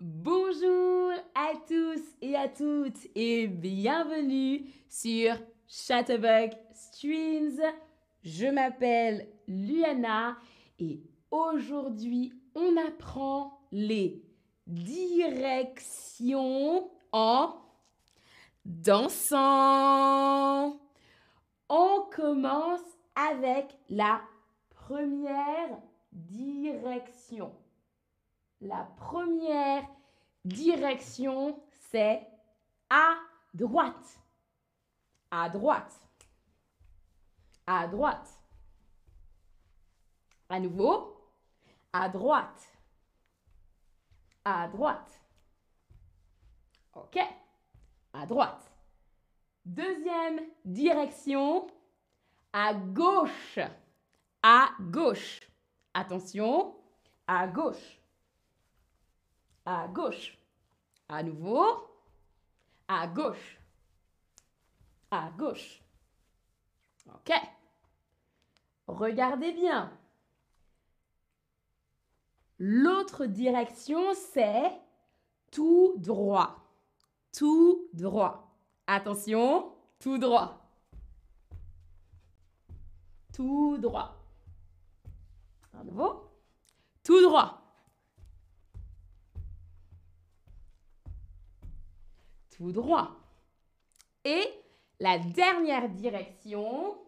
Bonjour à tous et à toutes et bienvenue sur Chatterbug Streams. Je m'appelle Luana et aujourd'hui on apprend les directions en dansant. On commence avec la première direction. La première direction, c'est à droite. À droite. À droite. À nouveau. À droite. À droite. OK. À droite. Deuxième direction. À gauche. À gauche. Attention. À gauche. À gauche. À nouveau. À gauche. À gauche. OK. Regardez bien. L'autre direction, c'est tout droit. Tout droit. Attention, tout droit. Tout droit. À nouveau. Tout droit. Droit. Et la dernière direction,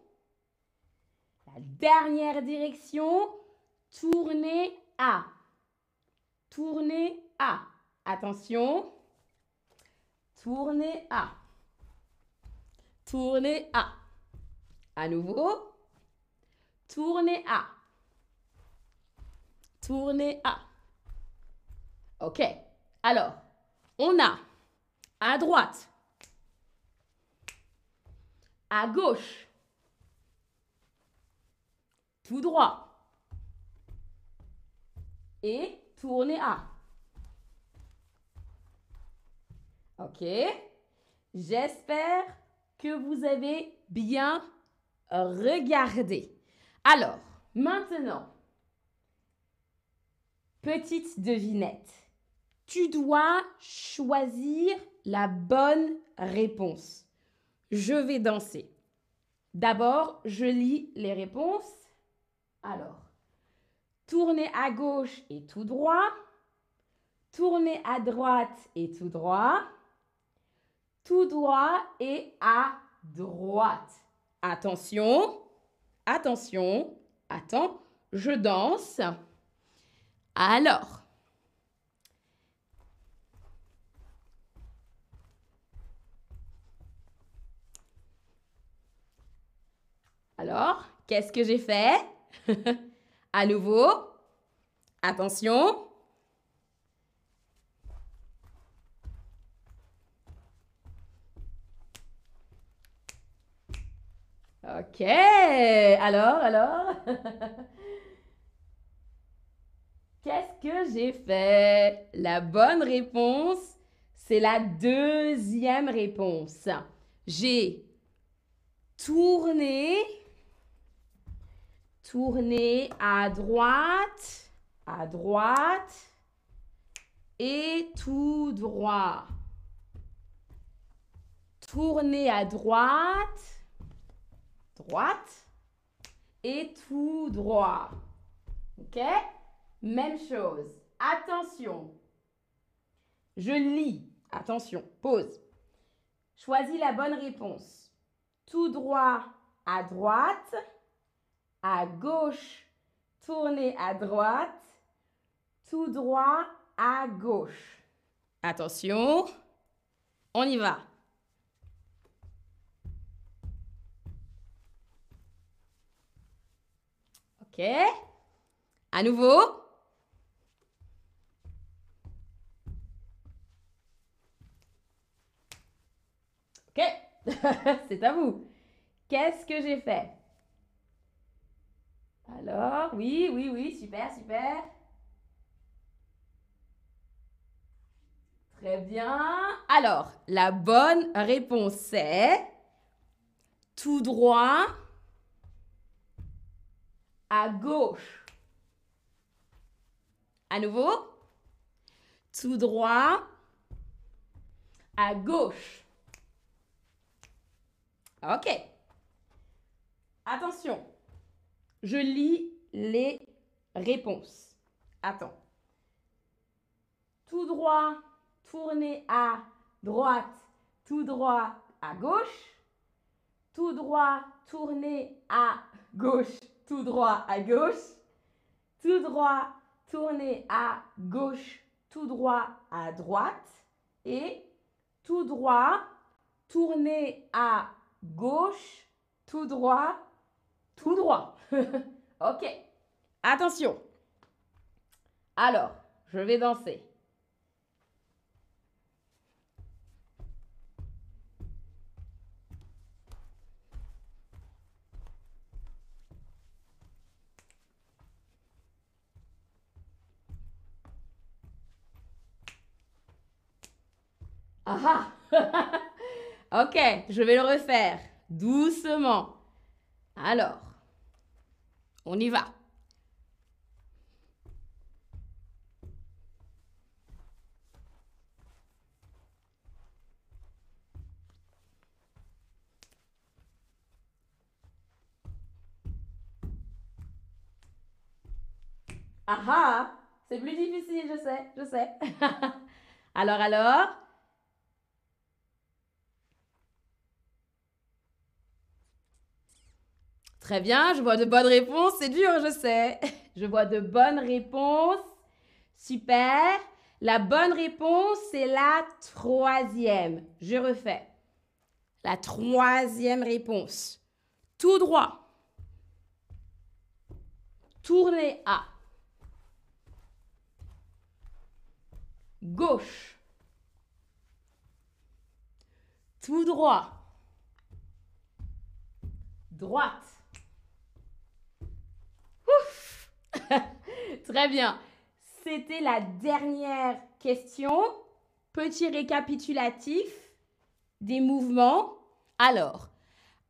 la dernière direction, tournez à. Tournez à. Attention. Tournez à. Tournez à. À nouveau. Tournez à. Tournez à. OK. Alors, on a à droite, à gauche, tout droit et tournez à. OK. J'espère que vous avez bien regardé. Alors, maintenant, petite devinette. Tu dois choisir la bonne réponse. Je vais danser. D'abord, je lis les réponses. Alors, tournez à gauche et tout droit. Tournez à droite et tout droit. Tout droit et à droite. Attention, attention, attends, je danse. Alors, Alors, qu'est-ce que j'ai fait? À nouveau, attention. Ok, alors, alors. Qu'est-ce que j'ai fait? La bonne réponse, c'est la deuxième réponse. J'ai tourné Tournez à droite, à droite et tout droit. Tournez à droite, droite et tout droit. OK? Même chose. Attention. Je lis. Attention. Pause. Choisis la bonne réponse. Tout droit à droite à gauche, tournez à droite, tout droit à gauche. Attention, on y va. OK. À nouveau. OK. C'est à vous. Qu'est-ce que j'ai fait? Alors, oui, oui, oui, super, super. Très bien. Alors, la bonne réponse c'est tout droit à gauche. À nouveau, tout droit, à gauche. Ok. Attention, je lis les réponses. Attends. Tout droit, tournez à droite, tout droit à gauche. Tout droit, tournez à gauche, tout droit à gauche. Tout droit, tournez à gauche, tout droit à droite. Et tout droit, tournez à gauche, tout droit, tout droit. ok. Attention. Alors, je vais danser. Ah Ok, je vais le refaire doucement. Alors, on y va. Ah ah C'est plus difficile, je sais, je sais. alors, alors? Très bien, je vois de bonnes réponses. C'est dur, je sais. Je vois de bonnes réponses. Super. La bonne réponse, c'est la troisième. Je refais. La troisième réponse. Tout droit. Tournez à. Gauche. Tout droit. Droite. Très bien. C'était la dernière question. Petit récapitulatif des mouvements. Alors,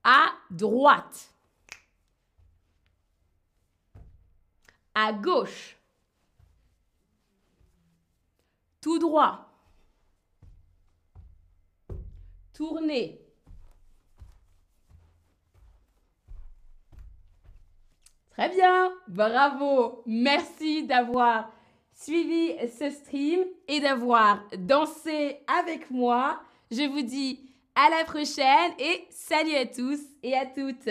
à droite. À gauche. Tout droit. Tournez. Très bien, bravo. Merci d'avoir suivi ce stream et d'avoir dansé avec moi. Je vous dis à la prochaine et salut à tous et à toutes.